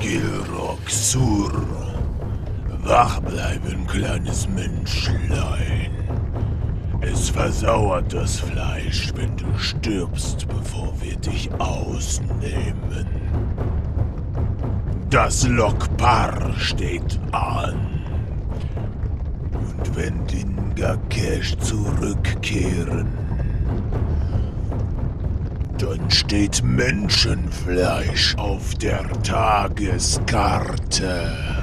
Gilrock Sur. Wach bleiben, kleines Menschlein. Es versauert das Fleisch, wenn du stirbst, bevor wir dich ausnehmen. Das Lokpar steht an. Und wenn die Ngakesh zurückkehren, dann steht Menschenfleisch auf der Tageskarte.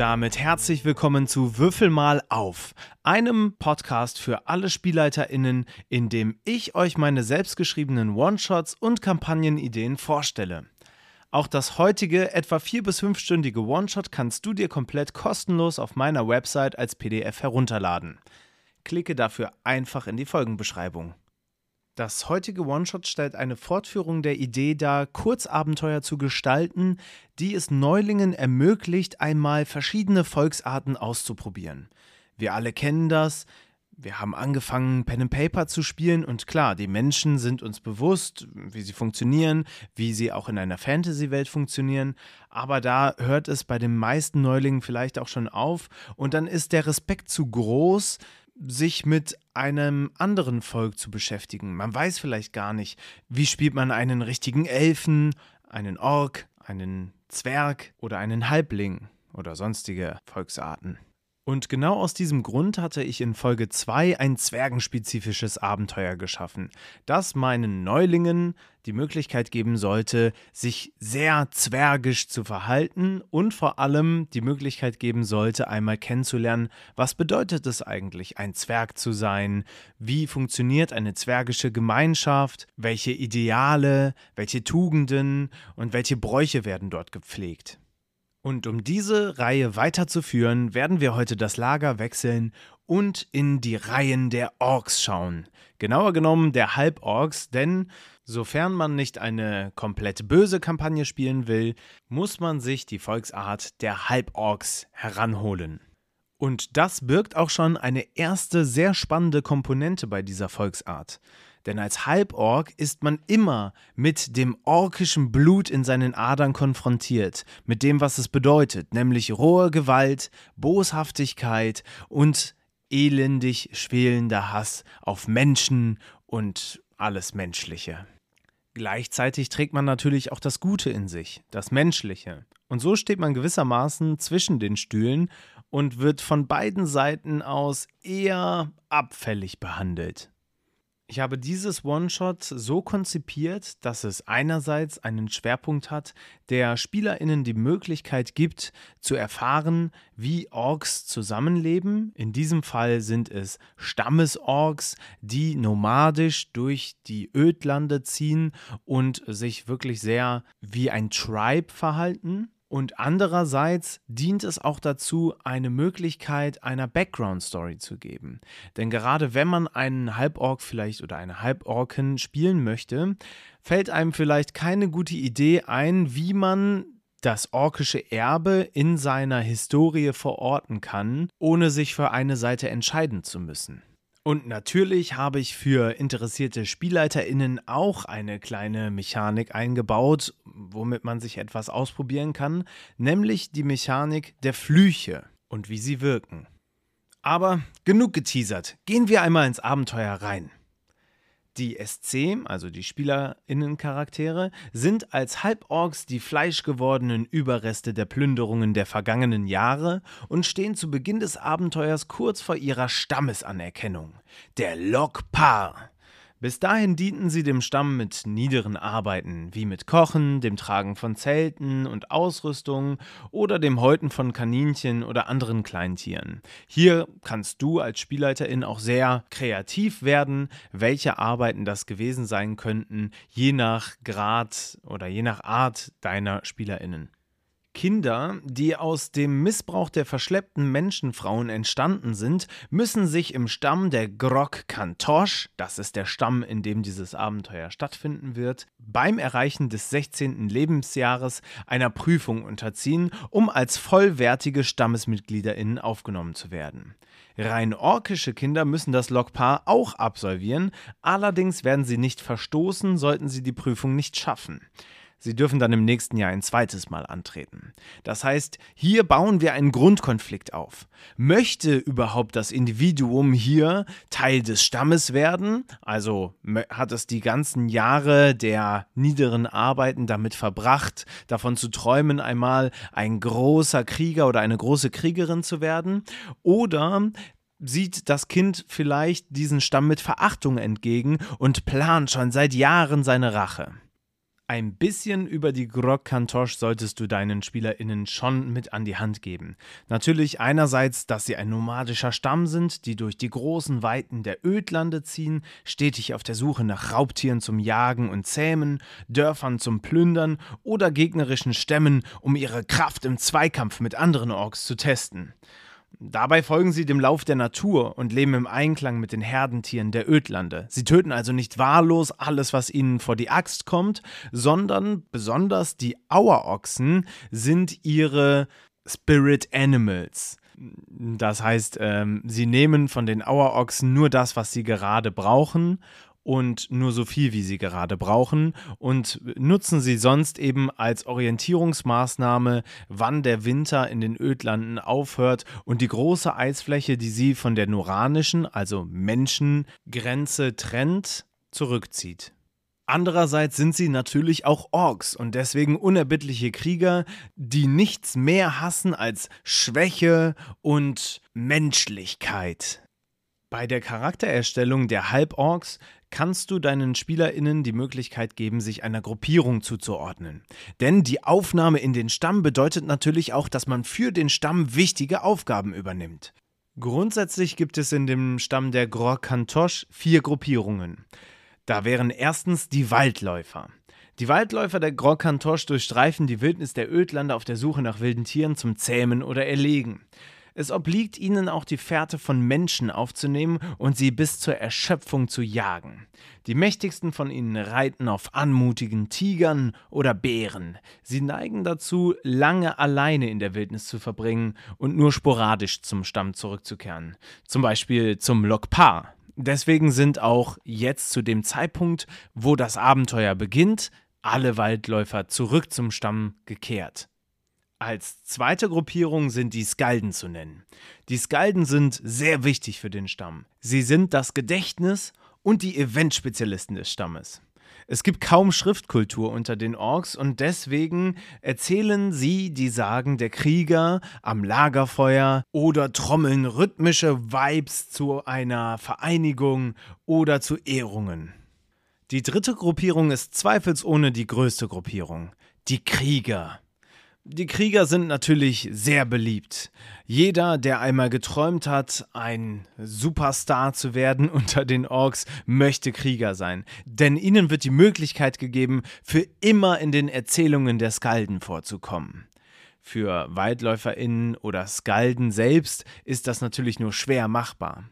Damit herzlich willkommen zu Würfel mal auf, einem Podcast für alle SpielleiterInnen, in dem ich euch meine selbstgeschriebenen One-Shots und Kampagnenideen vorstelle. Auch das heutige, etwa vier- bis fünfstündige One-Shot kannst du dir komplett kostenlos auf meiner Website als PDF herunterladen. Klicke dafür einfach in die Folgenbeschreibung. Das heutige One-Shot stellt eine Fortführung der Idee dar, Kurzabenteuer zu gestalten, die es Neulingen ermöglicht, einmal verschiedene Volksarten auszuprobieren. Wir alle kennen das. Wir haben angefangen, Pen and Paper zu spielen und klar, die Menschen sind uns bewusst, wie sie funktionieren, wie sie auch in einer Fantasy-Welt funktionieren, aber da hört es bei den meisten Neulingen vielleicht auch schon auf und dann ist der Respekt zu groß, sich mit einem anderen Volk zu beschäftigen. Man weiß vielleicht gar nicht, wie spielt man einen richtigen Elfen, einen Ork, einen Zwerg oder einen Halbling oder sonstige Volksarten. Und genau aus diesem Grund hatte ich in Folge 2 ein zwergenspezifisches Abenteuer geschaffen, das meinen Neulingen die Möglichkeit geben sollte, sich sehr zwergisch zu verhalten und vor allem die Möglichkeit geben sollte, einmal kennenzulernen, was bedeutet es eigentlich, ein Zwerg zu sein, wie funktioniert eine zwergische Gemeinschaft, welche Ideale, welche Tugenden und welche Bräuche werden dort gepflegt. Und um diese Reihe weiterzuführen, werden wir heute das Lager wechseln und in die Reihen der Orks schauen. Genauer genommen der Halborks, denn sofern man nicht eine komplett böse Kampagne spielen will, muss man sich die Volksart der Halborks heranholen. Und das birgt auch schon eine erste sehr spannende Komponente bei dieser Volksart. Denn als Halborg ist man immer mit dem orkischen Blut in seinen Adern konfrontiert, mit dem, was es bedeutet, nämlich rohe Gewalt, Boshaftigkeit und elendig schwelender Hass auf Menschen und alles Menschliche. Gleichzeitig trägt man natürlich auch das Gute in sich, das Menschliche. Und so steht man gewissermaßen zwischen den Stühlen und wird von beiden Seiten aus eher abfällig behandelt. Ich habe dieses One-Shot so konzipiert, dass es einerseits einen Schwerpunkt hat, der SpielerInnen die Möglichkeit gibt, zu erfahren, wie Orks zusammenleben. In diesem Fall sind es Stammesorks, die nomadisch durch die Ödlande ziehen und sich wirklich sehr wie ein Tribe verhalten. Und andererseits dient es auch dazu, eine Möglichkeit einer Background-Story zu geben. Denn gerade wenn man einen Halborg vielleicht oder eine Halborken spielen möchte, fällt einem vielleicht keine gute Idee ein, wie man das orkische Erbe in seiner Historie verorten kann, ohne sich für eine Seite entscheiden zu müssen. Und natürlich habe ich für interessierte SpielleiterInnen auch eine kleine Mechanik eingebaut, womit man sich etwas ausprobieren kann, nämlich die Mechanik der Flüche und wie sie wirken. Aber genug geteasert, gehen wir einmal ins Abenteuer rein. Die SC, also die SpielerInnen-Charaktere, sind als Halborgs die fleischgewordenen Überreste der Plünderungen der vergangenen Jahre und stehen zu Beginn des Abenteuers kurz vor ihrer Stammesanerkennung, der Lokpar. Bis dahin dienten sie dem Stamm mit niederen Arbeiten, wie mit Kochen, dem Tragen von Zelten und Ausrüstung oder dem Häuten von Kaninchen oder anderen Kleintieren. Hier kannst du als Spielleiterin auch sehr kreativ werden, welche Arbeiten das gewesen sein könnten, je nach Grad oder je nach Art deiner Spielerinnen. Kinder, die aus dem Missbrauch der verschleppten Menschenfrauen entstanden sind, müssen sich im Stamm der Grog Kantosh, das ist der Stamm, in dem dieses Abenteuer stattfinden wird, beim Erreichen des 16. Lebensjahres einer Prüfung unterziehen, um als vollwertige StammesmitgliederInnen aufgenommen zu werden. Rein orkische Kinder müssen das Lokpaar auch absolvieren, allerdings werden sie nicht verstoßen, sollten sie die Prüfung nicht schaffen. Sie dürfen dann im nächsten Jahr ein zweites Mal antreten. Das heißt, hier bauen wir einen Grundkonflikt auf. Möchte überhaupt das Individuum hier Teil des Stammes werden? Also hat es die ganzen Jahre der niederen Arbeiten damit verbracht, davon zu träumen, einmal ein großer Krieger oder eine große Kriegerin zu werden? Oder sieht das Kind vielleicht diesen Stamm mit Verachtung entgegen und plant schon seit Jahren seine Rache? Ein bisschen über die Grog Kantosh solltest du deinen SpielerInnen schon mit an die Hand geben. Natürlich einerseits, dass sie ein nomadischer Stamm sind, die durch die großen Weiten der Ödlande ziehen, stetig auf der Suche nach Raubtieren zum Jagen und Zähmen, Dörfern zum Plündern oder gegnerischen Stämmen, um ihre Kraft im Zweikampf mit anderen Orks zu testen. Dabei folgen sie dem Lauf der Natur und leben im Einklang mit den Herdentieren der Ödlande. Sie töten also nicht wahllos alles, was ihnen vor die Axt kommt, sondern besonders die Auerochsen sind ihre Spirit Animals. Das heißt, ähm, sie nehmen von den Auerochsen nur das, was sie gerade brauchen und nur so viel, wie sie gerade brauchen und nutzen sie sonst eben als Orientierungsmaßnahme, wann der Winter in den Ödlanden aufhört und die große Eisfläche, die sie von der noranischen, also Menschengrenze trennt, zurückzieht. Andererseits sind sie natürlich auch Orks und deswegen unerbittliche Krieger, die nichts mehr hassen als Schwäche und Menschlichkeit. Bei der Charaktererstellung der Halborks kannst du deinen SpielerInnen die Möglichkeit geben, sich einer Gruppierung zuzuordnen. Denn die Aufnahme in den Stamm bedeutet natürlich auch, dass man für den Stamm wichtige Aufgaben übernimmt. Grundsätzlich gibt es in dem Stamm der Gror-Kantosh vier Gruppierungen. Da wären erstens die Waldläufer. Die Waldläufer der Gror-Kantosh durchstreifen die Wildnis der Ödlande auf der Suche nach wilden Tieren zum Zähmen oder Erlegen. Es obliegt ihnen auch die Fährte von Menschen aufzunehmen und sie bis zur Erschöpfung zu jagen. Die mächtigsten von ihnen reiten auf anmutigen Tigern oder Bären. Sie neigen dazu, lange alleine in der Wildnis zu verbringen und nur sporadisch zum Stamm zurückzukehren. Zum Beispiel zum Lokpar. Deswegen sind auch jetzt zu dem Zeitpunkt, wo das Abenteuer beginnt, alle Waldläufer zurück zum Stamm gekehrt. Als zweite Gruppierung sind die Skalden zu nennen. Die Skalden sind sehr wichtig für den Stamm. Sie sind das Gedächtnis und die Eventspezialisten des Stammes. Es gibt kaum Schriftkultur unter den Orks und deswegen erzählen sie die Sagen der Krieger am Lagerfeuer oder trommeln rhythmische Vibes zu einer Vereinigung oder zu Ehrungen. Die dritte Gruppierung ist zweifelsohne die größte Gruppierung, die Krieger. Die Krieger sind natürlich sehr beliebt. Jeder, der einmal geträumt hat, ein Superstar zu werden unter den Orks, möchte Krieger sein. Denn ihnen wird die Möglichkeit gegeben, für immer in den Erzählungen der Skalden vorzukommen. Für WaldläuferInnen oder Skalden selbst ist das natürlich nur schwer machbar.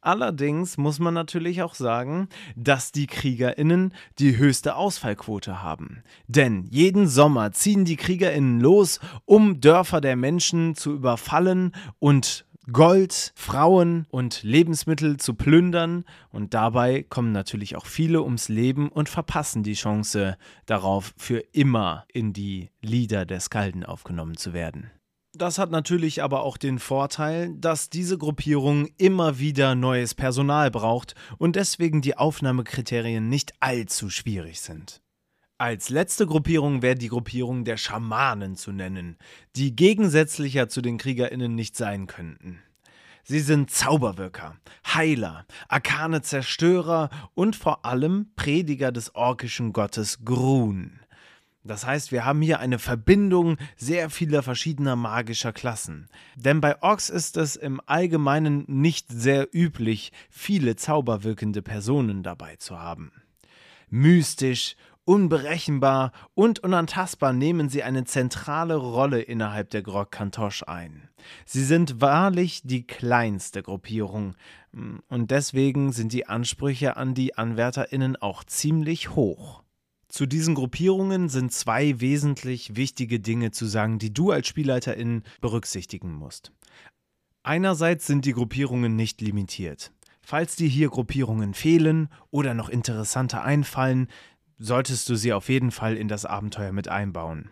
Allerdings muss man natürlich auch sagen, dass die KriegerInnen die höchste Ausfallquote haben. Denn jeden Sommer ziehen die KriegerInnen los, um Dörfer der Menschen zu überfallen und Gold, Frauen und Lebensmittel zu plündern und dabei kommen natürlich auch viele ums Leben und verpassen die Chance darauf, für immer in die Lieder der Skalden aufgenommen zu werden. Das hat natürlich aber auch den Vorteil, dass diese Gruppierung immer wieder neues Personal braucht und deswegen die Aufnahmekriterien nicht allzu schwierig sind. Als letzte Gruppierung wäre die Gruppierung der Schamanen zu nennen, die gegensätzlicher zu den KriegerInnen nicht sein könnten. Sie sind Zauberwirker, Heiler, arkane Zerstörer und vor allem Prediger des orkischen Gottes Grun. Das heißt, wir haben hier eine Verbindung sehr vieler verschiedener magischer Klassen. Denn bei Orks ist es im Allgemeinen nicht sehr üblich, viele zauberwirkende Personen dabei zu haben. Mystisch, unberechenbar und unantastbar nehmen sie eine zentrale Rolle innerhalb der Grog Kantosh ein. Sie sind wahrlich die kleinste Gruppierung und deswegen sind die Ansprüche an die AnwärterInnen auch ziemlich hoch. Zu diesen Gruppierungen sind zwei wesentlich wichtige Dinge zu sagen, die du als Spielleiterin berücksichtigen musst. Einerseits sind die Gruppierungen nicht limitiert. Falls dir hier Gruppierungen fehlen oder noch interessanter einfallen, solltest du sie auf jeden Fall in das Abenteuer mit einbauen.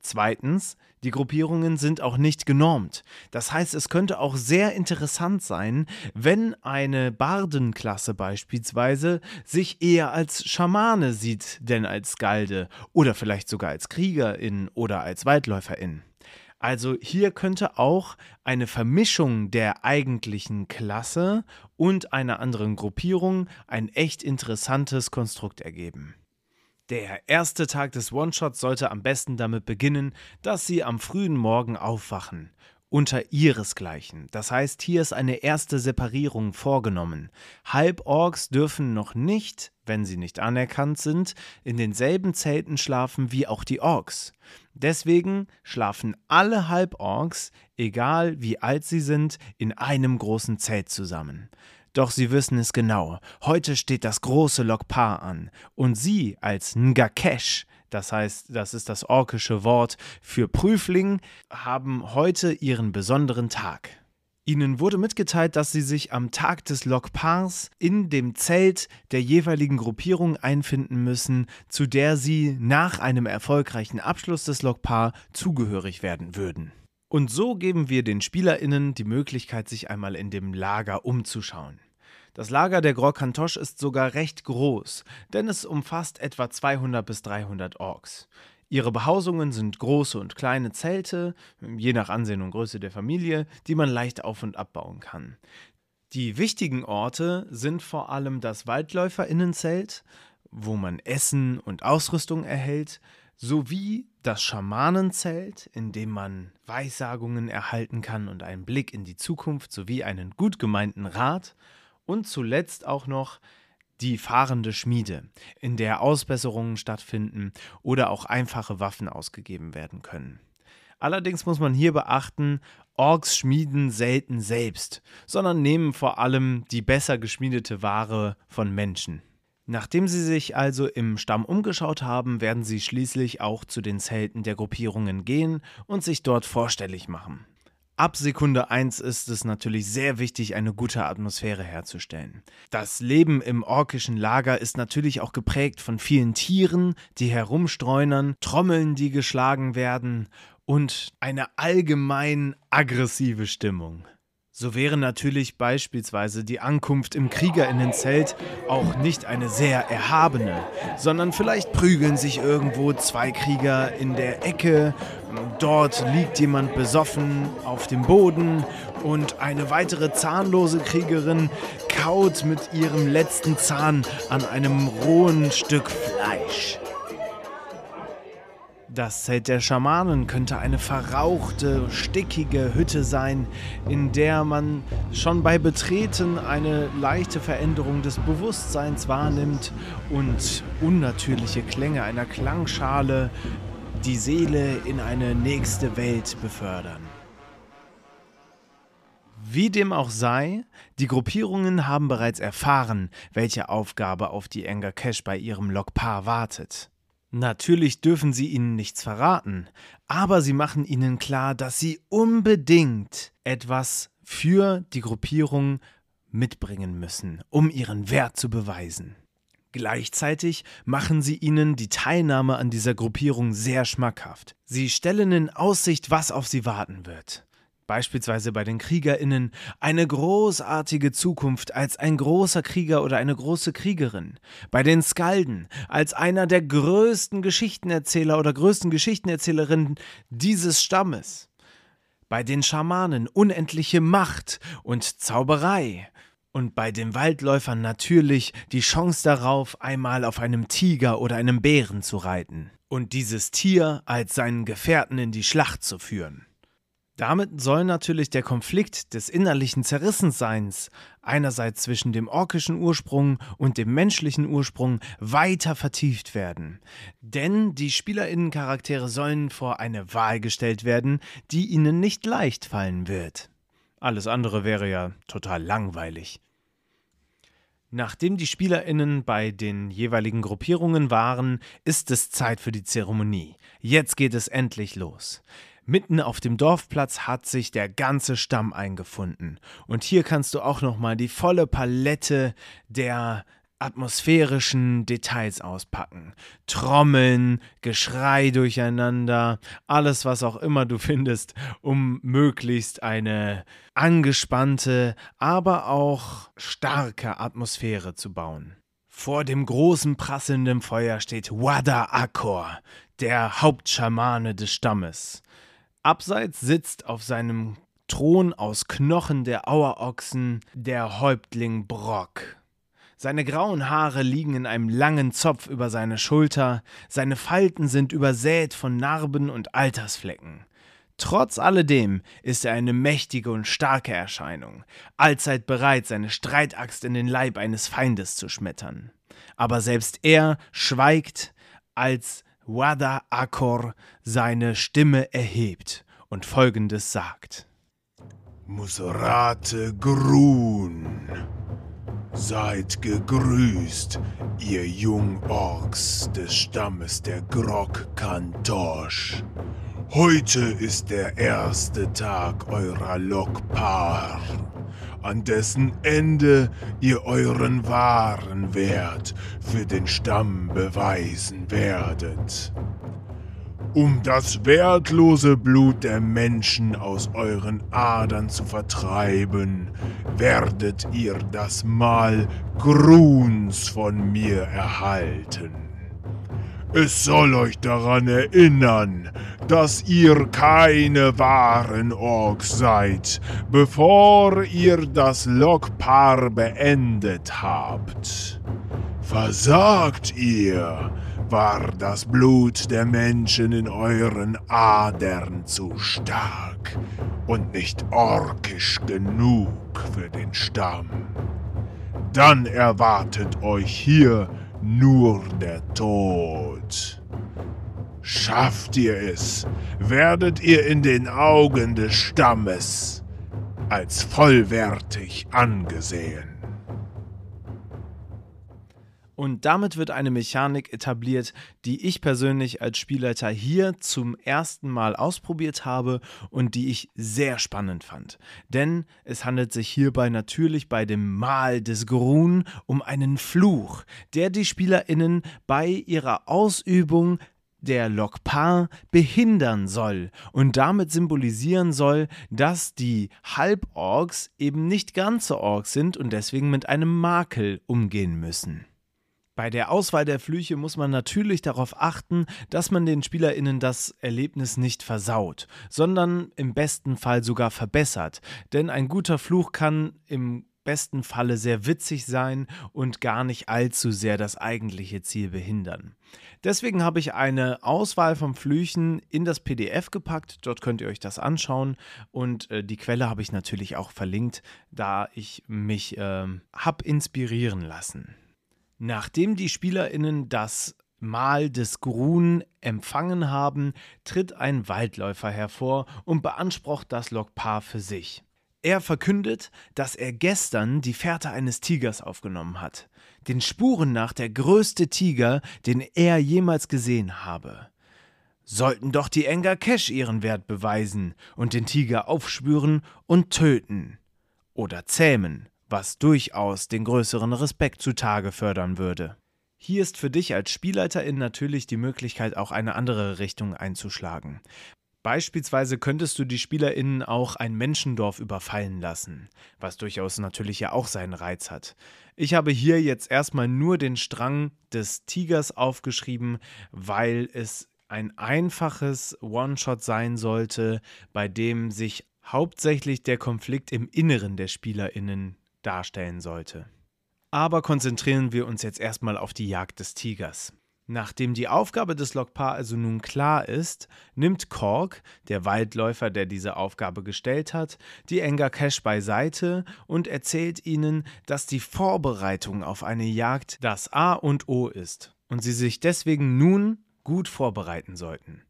Zweitens, die Gruppierungen sind auch nicht genormt. Das heißt, es könnte auch sehr interessant sein, wenn eine Bardenklasse beispielsweise sich eher als Schamane sieht, denn als Galde oder vielleicht sogar als Kriegerin oder als Waldläuferin. Also hier könnte auch eine Vermischung der eigentlichen Klasse und einer anderen Gruppierung ein echt interessantes Konstrukt ergeben. Der erste Tag des One-Shots sollte am besten damit beginnen, dass Sie am frühen Morgen aufwachen. Unter ihresgleichen. Das heißt, hier ist eine erste Separierung vorgenommen. Halborgs dürfen noch nicht, wenn sie nicht anerkannt sind, in denselben Zelten schlafen wie auch die Orks. Deswegen schlafen alle Halborgs, egal wie alt sie sind, in einem großen Zelt zusammen. Doch sie wissen es genau. Heute steht das große Lokpar an. Und sie als Ngakesh, das heißt, das ist das orkische Wort für Prüfling, haben heute ihren besonderen Tag. Ihnen wurde mitgeteilt, dass Sie sich am Tag des Lokpars in dem Zelt der jeweiligen Gruppierung einfinden müssen, zu der Sie nach einem erfolgreichen Abschluss des Lokpar zugehörig werden würden. Und so geben wir den SpielerInnen die Möglichkeit, sich einmal in dem Lager umzuschauen. Das Lager der Kantosh ist sogar recht groß, denn es umfasst etwa 200 bis 300 Orks. Ihre Behausungen sind große und kleine Zelte, je nach Ansehen und Größe der Familie, die man leicht auf- und abbauen kann. Die wichtigen Orte sind vor allem das Waldläuferinnenzelt, wo man Essen und Ausrüstung erhält, sowie das Schamanenzelt, in dem man Weissagungen erhalten kann und einen Blick in die Zukunft sowie einen gut gemeinten Rat und zuletzt auch noch die fahrende Schmiede, in der Ausbesserungen stattfinden oder auch einfache Waffen ausgegeben werden können. Allerdings muss man hier beachten, Orks schmieden selten selbst, sondern nehmen vor allem die besser geschmiedete Ware von Menschen. Nachdem sie sich also im Stamm umgeschaut haben, werden sie schließlich auch zu den Zelten der Gruppierungen gehen und sich dort vorstellig machen. Ab Sekunde 1 ist es natürlich sehr wichtig, eine gute Atmosphäre herzustellen. Das Leben im orkischen Lager ist natürlich auch geprägt von vielen Tieren, die herumstreunern, Trommeln, die geschlagen werden und eine allgemein aggressive Stimmung. So wäre natürlich beispielsweise die Ankunft im Kriegerinnenzelt auch nicht eine sehr erhabene, sondern vielleicht prügeln sich irgendwo zwei Krieger in der Ecke, dort liegt jemand besoffen auf dem Boden und eine weitere zahnlose Kriegerin kaut mit ihrem letzten Zahn an einem rohen Stück Fleisch. Das Zelt der Schamanen könnte eine verrauchte, stickige Hütte sein, in der man schon bei Betreten eine leichte Veränderung des Bewusstseins wahrnimmt und unnatürliche Klänge einer Klangschale die Seele in eine nächste Welt befördern. Wie dem auch sei, die Gruppierungen haben bereits erfahren, welche Aufgabe auf die Enger Cash bei ihrem Lokpar wartet. Natürlich dürfen sie ihnen nichts verraten, aber sie machen ihnen klar, dass sie unbedingt etwas für die Gruppierung mitbringen müssen, um ihren Wert zu beweisen. Gleichzeitig machen sie ihnen die Teilnahme an dieser Gruppierung sehr schmackhaft. Sie stellen in Aussicht, was auf sie warten wird beispielsweise bei den Kriegerinnen, eine großartige Zukunft als ein großer Krieger oder eine große Kriegerin, bei den Skalden als einer der größten Geschichtenerzähler oder größten Geschichtenerzählerinnen dieses Stammes, bei den Schamanen unendliche Macht und Zauberei. Und bei den Waldläufern natürlich die Chance darauf, einmal auf einem Tiger oder einem Bären zu reiten. Und dieses Tier als seinen Gefährten in die Schlacht zu führen. Damit soll natürlich der Konflikt des innerlichen Zerrissenseins, einerseits zwischen dem orkischen Ursprung und dem menschlichen Ursprung, weiter vertieft werden. Denn die Spielerinnencharaktere sollen vor eine Wahl gestellt werden, die ihnen nicht leicht fallen wird. Alles andere wäre ja total langweilig. Nachdem die SpielerInnen bei den jeweiligen Gruppierungen waren, ist es Zeit für die Zeremonie. Jetzt geht es endlich los. Mitten auf dem Dorfplatz hat sich der ganze Stamm eingefunden. Und hier kannst du auch nochmal die volle Palette der atmosphärischen Details auspacken. Trommeln, Geschrei durcheinander, alles, was auch immer du findest, um möglichst eine angespannte, aber auch starke Atmosphäre zu bauen. Vor dem großen prasselnden Feuer steht Wada Akor, der Hauptschamane des Stammes. Abseits sitzt auf seinem Thron aus Knochen der Auerochsen der Häuptling Brock. Seine grauen Haare liegen in einem langen Zopf über seine Schulter, seine Falten sind übersät von Narben und Altersflecken. Trotz alledem ist er eine mächtige und starke Erscheinung, allzeit bereit, seine Streitaxt in den Leib eines Feindes zu schmettern. Aber selbst er schweigt, als Wada Akor seine Stimme erhebt und folgendes sagt. Muserate Grun. Seid gegrüßt, ihr Jungorks des Stammes der Grog Kantosh. Heute ist der erste Tag eurer Lokpar, an dessen Ende ihr euren wahren Wert für den Stamm beweisen werdet um das wertlose Blut der Menschen aus euren Adern zu vertreiben, werdet ihr das Mal Gruns von mir erhalten. Es soll euch daran erinnern, dass ihr keine wahren Orks seid, bevor ihr das Lokpaar beendet habt. Versagt ihr, war das Blut der Menschen in euren Adern zu stark und nicht orkisch genug für den Stamm. Dann erwartet euch hier nur der Tod. Schafft ihr es, werdet ihr in den Augen des Stammes als vollwertig angesehen. Und damit wird eine Mechanik etabliert, die ich persönlich als Spielleiter hier zum ersten Mal ausprobiert habe und die ich sehr spannend fand. Denn es handelt sich hierbei natürlich bei dem Mal des Grun um einen Fluch, der die SpielerInnen bei ihrer Ausübung der Lokpar behindern soll und damit symbolisieren soll, dass die Halborgs eben nicht ganze Orks sind und deswegen mit einem Makel umgehen müssen. Bei der Auswahl der Flüche muss man natürlich darauf achten, dass man den SpielerInnen das Erlebnis nicht versaut, sondern im besten Fall sogar verbessert. Denn ein guter Fluch kann im besten Falle sehr witzig sein und gar nicht allzu sehr das eigentliche Ziel behindern. Deswegen habe ich eine Auswahl von Flüchen in das PDF gepackt. Dort könnt ihr euch das anschauen und äh, die Quelle habe ich natürlich auch verlinkt, da ich mich äh, habe inspirieren lassen. Nachdem die SpielerInnen das Mahl des Grun empfangen haben, tritt ein Waldläufer hervor und beansprucht das Lokpaar für sich. Er verkündet, dass er gestern die Fährte eines Tigers aufgenommen hat. Den Spuren nach der größte Tiger, den er jemals gesehen habe. Sollten doch die Enga Kesh ihren Wert beweisen und den Tiger aufspüren und töten. Oder zähmen was durchaus den größeren Respekt zutage fördern würde. Hier ist für dich als Spielleiterin natürlich die Möglichkeit, auch eine andere Richtung einzuschlagen. Beispielsweise könntest du die SpielerInnen auch ein Menschendorf überfallen lassen, was durchaus natürlich ja auch seinen Reiz hat. Ich habe hier jetzt erstmal nur den Strang des Tigers aufgeschrieben, weil es ein einfaches One-Shot sein sollte, bei dem sich hauptsächlich der Konflikt im Inneren der Spielerinnen darstellen sollte. Aber konzentrieren wir uns jetzt erstmal auf die Jagd des Tigers. Nachdem die Aufgabe des Lokpa also nun klar ist, nimmt Kork, der Waldläufer, der diese Aufgabe gestellt hat, die Enga Cash beiseite und erzählt ihnen, dass die Vorbereitung auf eine Jagd das A und O ist und sie sich deswegen nun gut vorbereiten sollten.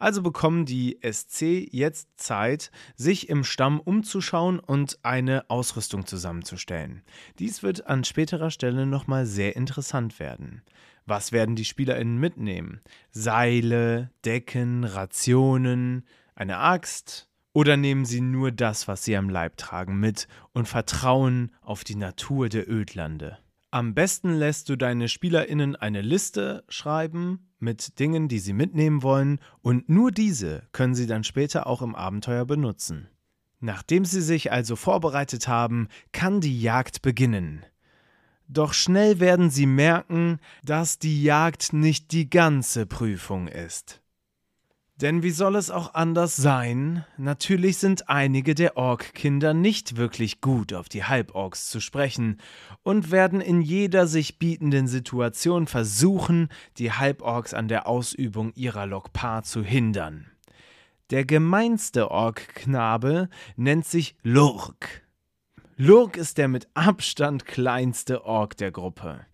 Also bekommen die SC jetzt Zeit, sich im Stamm umzuschauen und eine Ausrüstung zusammenzustellen. Dies wird an späterer Stelle nochmal sehr interessant werden. Was werden die SpielerInnen mitnehmen? Seile, Decken, Rationen, eine Axt? Oder nehmen sie nur das, was sie am Leib tragen, mit und vertrauen auf die Natur der Ödlande? Am besten lässt du deine SpielerInnen eine Liste schreiben mit Dingen, die sie mitnehmen wollen, und nur diese können sie dann später auch im Abenteuer benutzen. Nachdem sie sich also vorbereitet haben, kann die Jagd beginnen. Doch schnell werden sie merken, dass die Jagd nicht die ganze Prüfung ist. Denn wie soll es auch anders sein? Natürlich sind einige der Ork-Kinder nicht wirklich gut auf die Halborks zu sprechen und werden in jeder sich bietenden Situation versuchen, die Halborks an der Ausübung ihrer Lokpar zu hindern. Der gemeinste Ork-Knabe nennt sich Lurk. Lurk ist der mit Abstand kleinste Ork der Gruppe.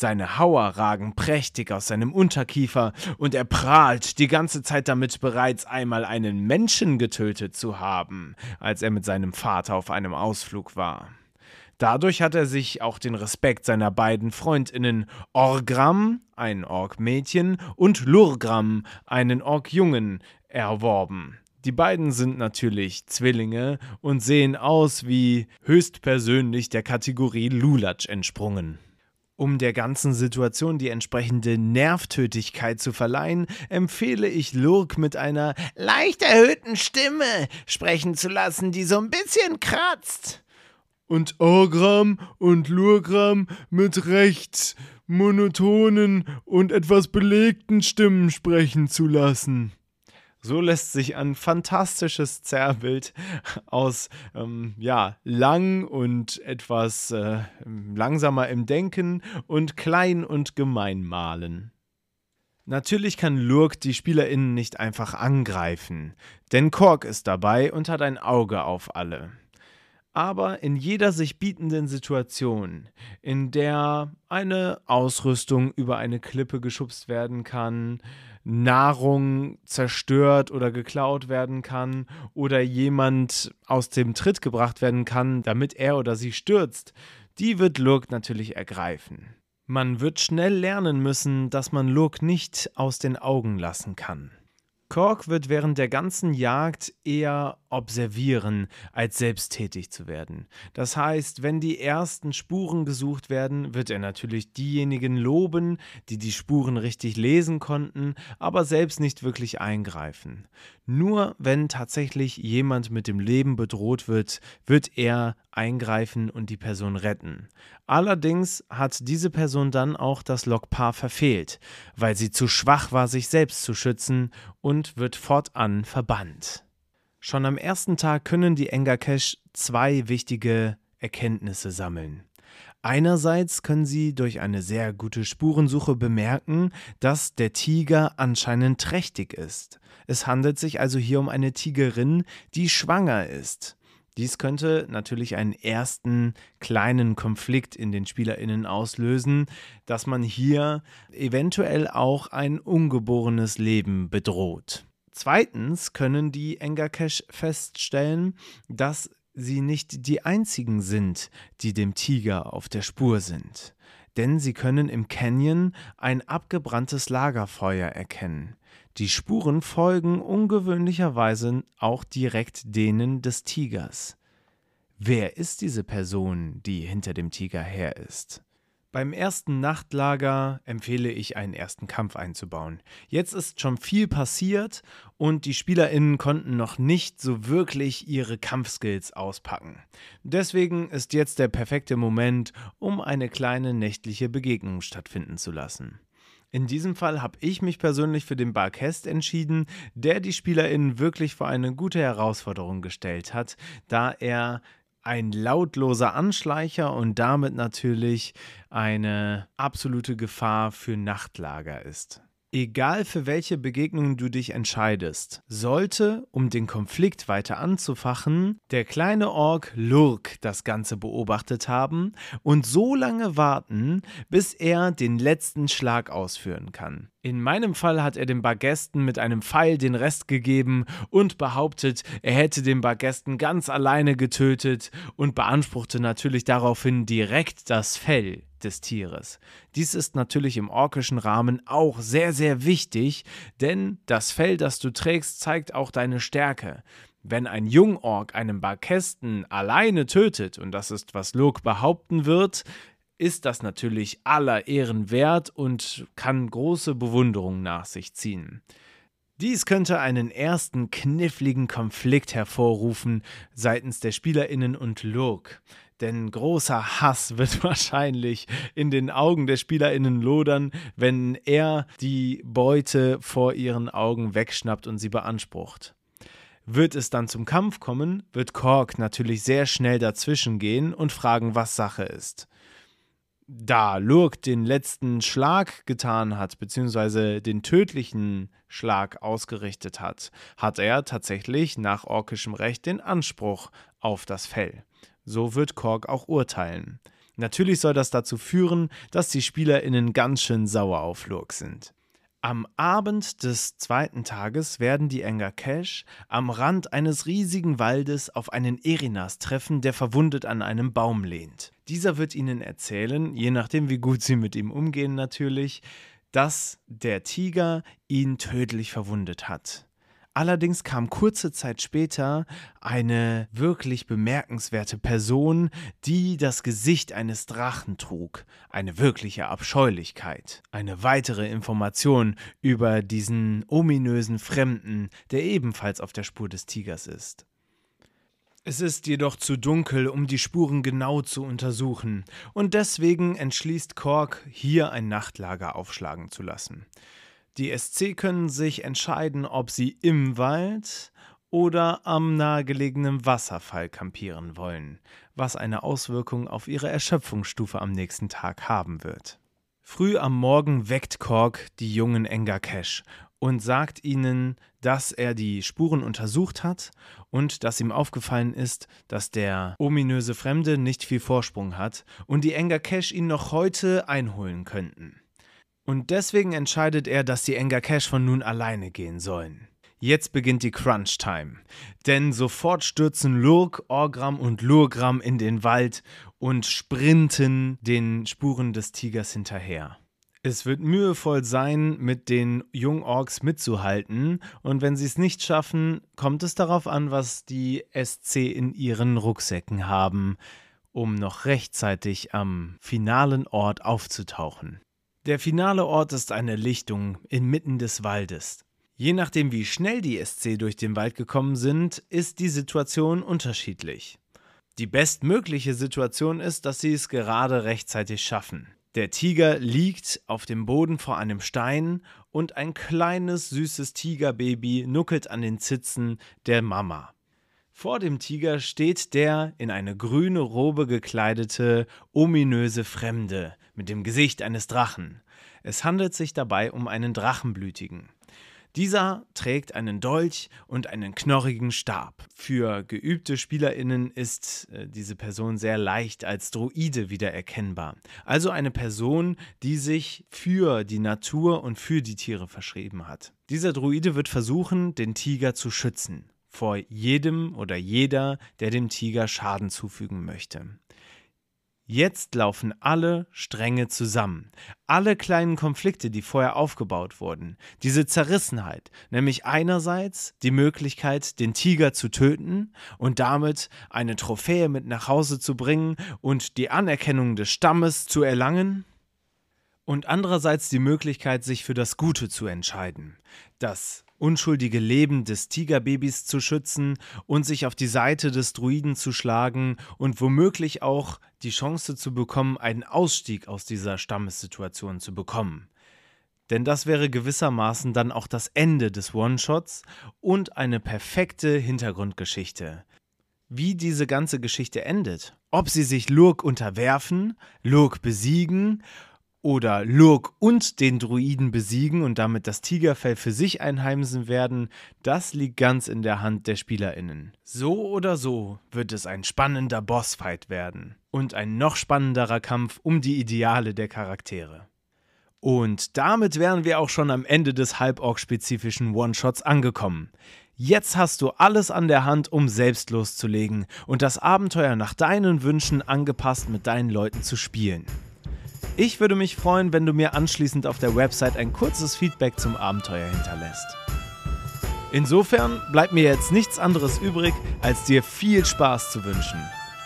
Seine Hauer ragen prächtig aus seinem Unterkiefer und er prahlt die ganze Zeit damit, bereits einmal einen Menschen getötet zu haben, als er mit seinem Vater auf einem Ausflug war. Dadurch hat er sich auch den Respekt seiner beiden Freundinnen Orgram, ein Ork-Mädchen, und Lurgram, einen Ork-Jungen, erworben. Die beiden sind natürlich Zwillinge und sehen aus wie höchstpersönlich der Kategorie Lulatsch entsprungen. Um der ganzen Situation die entsprechende Nervtötigkeit zu verleihen, empfehle ich Lurk mit einer leicht erhöhten Stimme sprechen zu lassen, die so ein bisschen kratzt. Und Orgram und Lurgram mit recht monotonen und etwas belegten Stimmen sprechen zu lassen. So lässt sich ein fantastisches Zerrbild aus ähm, ja, lang und etwas äh, langsamer im Denken und klein und gemein malen. Natürlich kann Lurk die SpielerInnen nicht einfach angreifen, denn Kork ist dabei und hat ein Auge auf alle aber in jeder sich bietenden Situation, in der eine Ausrüstung über eine Klippe geschubst werden kann, Nahrung zerstört oder geklaut werden kann oder jemand aus dem Tritt gebracht werden kann, damit er oder sie stürzt, die wird Lurk natürlich ergreifen. Man wird schnell lernen müssen, dass man Lurk nicht aus den Augen lassen kann. Kork wird während der ganzen Jagd eher observieren, als selbst tätig zu werden. Das heißt, wenn die ersten Spuren gesucht werden, wird er natürlich diejenigen loben, die die Spuren richtig lesen konnten, aber selbst nicht wirklich eingreifen. Nur wenn tatsächlich jemand mit dem Leben bedroht wird, wird er eingreifen und die Person retten. Allerdings hat diese Person dann auch das Lokpaar verfehlt, weil sie zu schwach war, sich selbst zu schützen und wird fortan verbannt. Schon am ersten Tag können die Engakesh zwei wichtige Erkenntnisse sammeln. Einerseits können sie durch eine sehr gute Spurensuche bemerken, dass der Tiger anscheinend trächtig ist. Es handelt sich also hier um eine Tigerin, die schwanger ist. Dies könnte natürlich einen ersten kleinen Konflikt in den Spielerinnen auslösen, dass man hier eventuell auch ein ungeborenes Leben bedroht. Zweitens können die Engakesh feststellen, dass sie nicht die einzigen sind, die dem Tiger auf der Spur sind. Denn sie können im Canyon ein abgebranntes Lagerfeuer erkennen. Die Spuren folgen ungewöhnlicherweise auch direkt denen des Tigers. Wer ist diese Person, die hinter dem Tiger her ist? Beim ersten Nachtlager empfehle ich, einen ersten Kampf einzubauen. Jetzt ist schon viel passiert und die SpielerInnen konnten noch nicht so wirklich ihre Kampfskills auspacken. Deswegen ist jetzt der perfekte Moment, um eine kleine nächtliche Begegnung stattfinden zu lassen. In diesem Fall habe ich mich persönlich für den Barkest entschieden, der die SpielerInnen wirklich vor eine gute Herausforderung gestellt hat, da er ein lautloser Anschleicher und damit natürlich eine absolute Gefahr für Nachtlager ist. Egal für welche Begegnung du dich entscheidest, sollte, um den Konflikt weiter anzufachen, der kleine Ork Lurk das Ganze beobachtet haben und so lange warten, bis er den letzten Schlag ausführen kann. In meinem Fall hat er dem Bargästen mit einem Pfeil den Rest gegeben und behauptet, er hätte den Bargästen ganz alleine getötet und beanspruchte natürlich daraufhin direkt das Fell des Tieres. Dies ist natürlich im orkischen Rahmen auch sehr, sehr wichtig, denn das Fell, das du trägst, zeigt auch deine Stärke. Wenn ein Jungork einen Barkästen alleine tötet, und das ist, was Lurk behaupten wird, ist das natürlich aller Ehren wert und kann große Bewunderung nach sich ziehen. Dies könnte einen ersten kniffligen Konflikt hervorrufen seitens der Spielerinnen und Lurk. Denn großer Hass wird wahrscheinlich in den Augen der SpielerInnen lodern, wenn er die Beute vor ihren Augen wegschnappt und sie beansprucht. Wird es dann zum Kampf kommen, wird Kork natürlich sehr schnell dazwischen gehen und fragen, was Sache ist. Da Lurk den letzten Schlag getan hat, beziehungsweise den tödlichen Schlag ausgerichtet hat, hat er tatsächlich nach orkischem Recht den Anspruch auf das Fell. So wird Korg auch urteilen. Natürlich soll das dazu führen, dass die SpielerInnen ganz schön sauer auf Lurk sind. Am Abend des zweiten Tages werden die Enger Cash am Rand eines riesigen Waldes auf einen Erinas treffen, der verwundet an einem Baum lehnt. Dieser wird ihnen erzählen, je nachdem wie gut sie mit ihm umgehen natürlich, dass der Tiger ihn tödlich verwundet hat. Allerdings kam kurze Zeit später eine wirklich bemerkenswerte Person, die das Gesicht eines Drachen trug. Eine wirkliche Abscheulichkeit. Eine weitere Information über diesen ominösen Fremden, der ebenfalls auf der Spur des Tigers ist. Es ist jedoch zu dunkel, um die Spuren genau zu untersuchen, und deswegen entschließt Kork, hier ein Nachtlager aufschlagen zu lassen. Die SC können sich entscheiden, ob sie im Wald oder am nahegelegenen Wasserfall kampieren wollen, was eine Auswirkung auf ihre Erschöpfungsstufe am nächsten Tag haben wird. Früh am Morgen weckt Kork die jungen Engakesh und sagt ihnen, dass er die Spuren untersucht hat und dass ihm aufgefallen ist, dass der ominöse Fremde nicht viel Vorsprung hat und die Engakesh ihn noch heute einholen könnten. Und deswegen entscheidet er, dass die Enger Cash von nun alleine gehen sollen. Jetzt beginnt die Crunch-Time. Denn sofort stürzen Lurk, Orgram und Lurgram in den Wald und sprinten den Spuren des Tigers hinterher. Es wird mühevoll sein, mit den Jungorks mitzuhalten, und wenn sie es nicht schaffen, kommt es darauf an, was die SC in ihren Rucksäcken haben, um noch rechtzeitig am finalen Ort aufzutauchen. Der finale Ort ist eine Lichtung inmitten des Waldes. Je nachdem, wie schnell die SC durch den Wald gekommen sind, ist die Situation unterschiedlich. Die bestmögliche Situation ist, dass sie es gerade rechtzeitig schaffen. Der Tiger liegt auf dem Boden vor einem Stein und ein kleines süßes Tigerbaby nuckelt an den Zitzen der Mama. Vor dem Tiger steht der in eine grüne Robe gekleidete, ominöse Fremde, mit dem Gesicht eines Drachen. Es handelt sich dabei um einen Drachenblütigen. Dieser trägt einen Dolch und einen knorrigen Stab. Für geübte SpielerInnen ist äh, diese Person sehr leicht als Droide wiedererkennbar. Also eine Person, die sich für die Natur und für die Tiere verschrieben hat. Dieser Droide wird versuchen, den Tiger zu schützen. Vor jedem oder jeder, der dem Tiger Schaden zufügen möchte. Jetzt laufen alle Stränge zusammen. Alle kleinen Konflikte, die vorher aufgebaut wurden. Diese Zerrissenheit, nämlich einerseits die Möglichkeit, den Tiger zu töten und damit eine Trophäe mit nach Hause zu bringen und die Anerkennung des Stammes zu erlangen. Und andererseits die Möglichkeit, sich für das Gute zu entscheiden. Das unschuldige Leben des Tigerbabys zu schützen und sich auf die Seite des Druiden zu schlagen und womöglich auch die Chance zu bekommen, einen Ausstieg aus dieser Stammessituation zu bekommen. Denn das wäre gewissermaßen dann auch das Ende des One-Shots und eine perfekte Hintergrundgeschichte. Wie diese ganze Geschichte endet, ob sie sich Lurk unterwerfen, Lurk besiegen oder Lurk und den Druiden besiegen und damit das Tigerfell für sich einheimsen werden, das liegt ganz in der Hand der SpielerInnen. So oder so wird es ein spannender Bossfight werden und ein noch spannenderer Kampf um die Ideale der Charaktere. Und damit wären wir auch schon am Ende des Halborg-spezifischen One-Shots angekommen. Jetzt hast du alles an der Hand, um selbst loszulegen und das Abenteuer nach deinen Wünschen angepasst mit deinen Leuten zu spielen. Ich würde mich freuen, wenn du mir anschließend auf der Website ein kurzes Feedback zum Abenteuer hinterlässt. Insofern bleibt mir jetzt nichts anderes übrig, als dir viel Spaß zu wünschen.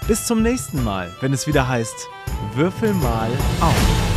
Bis zum nächsten Mal, wenn es wieder heißt, Würfel mal auf.